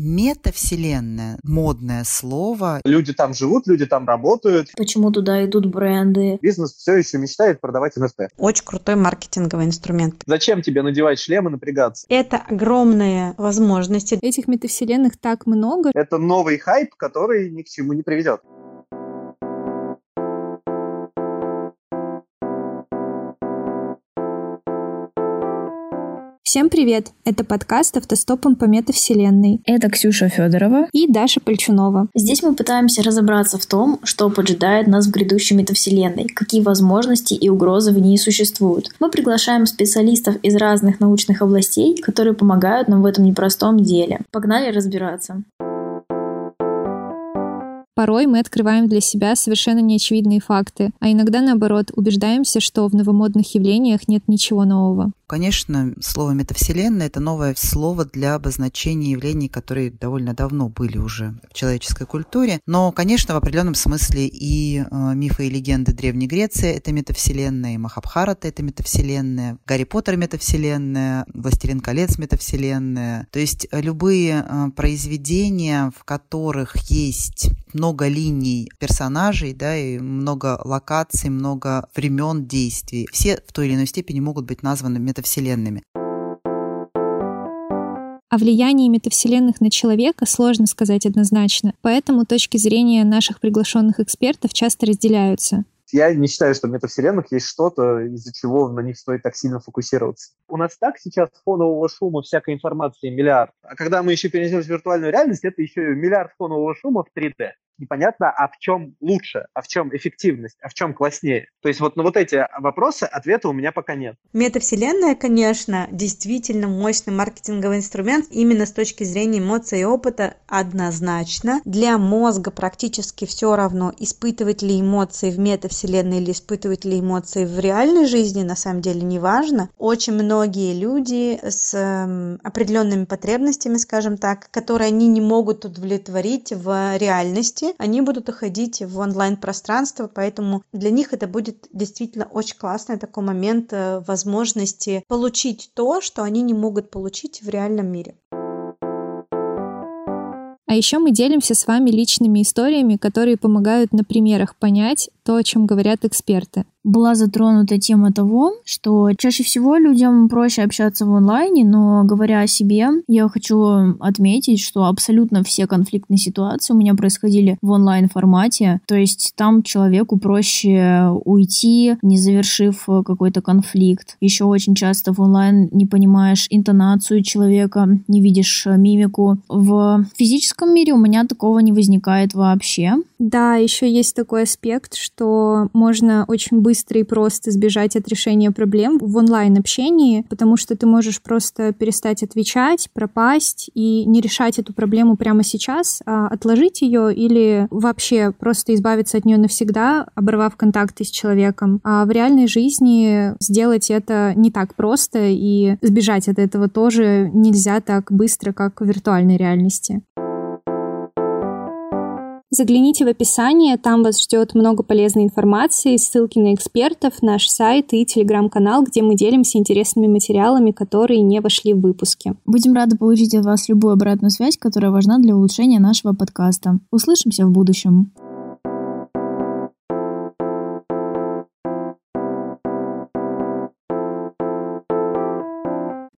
метавселенная, модное слово. Люди там живут, люди там работают. Почему туда идут бренды? Бизнес все еще мечтает продавать NFT. Очень крутой маркетинговый инструмент. Зачем тебе надевать шлем и напрягаться? Это огромные возможности. Этих метавселенных так много. Это новый хайп, который ни к чему не приведет. Всем привет! Это подкаст «Автостопом по метавселенной». Это Ксюша Федорова и Даша Пальчунова. Здесь мы пытаемся разобраться в том, что поджидает нас в грядущей метавселенной, какие возможности и угрозы в ней существуют. Мы приглашаем специалистов из разных научных областей, которые помогают нам в этом непростом деле. Погнали разбираться! Порой мы открываем для себя совершенно неочевидные факты, а иногда, наоборот, убеждаемся, что в новомодных явлениях нет ничего нового. Конечно, слово метавселенная – это новое слово для обозначения явлений, которые довольно давно были уже в человеческой культуре. Но, конечно, в определенном смысле и э, мифы и легенды Древней Греции – это метавселенная, и Махабхарата – это метавселенная, Гарри Поттер – метавселенная, Властелин колец – метавселенная. То есть любые э, произведения, в которых есть много линий персонажей, да, и много локаций, много времен действий, все в той или иной степени могут быть названы метавселенными метавселенными. О влиянии метавселенных на человека сложно сказать однозначно, поэтому точки зрения наших приглашенных экспертов часто разделяются. Я не считаю, что в метавселенных есть что-то, из-за чего на них стоит так сильно фокусироваться. У нас так сейчас фонового шума, всякой информации миллиард. А когда мы еще перенесем в виртуальную реальность, это еще миллиард фонового шума в 3D непонятно, а в чем лучше, а в чем эффективность, а в чем класснее. То есть вот на вот эти вопросы ответа у меня пока нет. Метавселенная, конечно, действительно мощный маркетинговый инструмент именно с точки зрения эмоций и опыта однозначно. Для мозга практически все равно, испытывать ли эмоции в метавселенной или испытывать ли эмоции в реальной жизни, на самом деле не важно. Очень многие люди с э, определенными потребностями, скажем так, которые они не могут удовлетворить в реальности, они будут уходить в онлайн-пространство, поэтому для них это будет действительно очень классный такой момент э, возможности получить то, что они не могут получить в реальном мире. А еще мы делимся с вами личными историями, которые помогают на примерах понять то, о чем говорят эксперты была затронута тема того, что чаще всего людям проще общаться в онлайне, но говоря о себе, я хочу отметить, что абсолютно все конфликтные ситуации у меня происходили в онлайн формате, то есть там человеку проще уйти, не завершив какой-то конфликт. Еще очень часто в онлайн не понимаешь интонацию человека, не видишь мимику. В физическом мире у меня такого не возникает вообще. Да, еще есть такой аспект, что можно очень быстро и просто сбежать от решения проблем в онлайн-общении, потому что ты можешь просто перестать отвечать, пропасть и не решать эту проблему прямо сейчас, а отложить ее или вообще просто избавиться от нее навсегда, оборвав контакты с человеком. А в реальной жизни сделать это не так просто, и сбежать от этого тоже нельзя так быстро, как в виртуальной реальности. Загляните в описание, там вас ждет много полезной информации, ссылки на экспертов, наш сайт и телеграм-канал, где мы делимся интересными материалами, которые не вошли в выпуски. Будем рады получить от вас любую обратную связь, которая важна для улучшения нашего подкаста. Услышимся в будущем.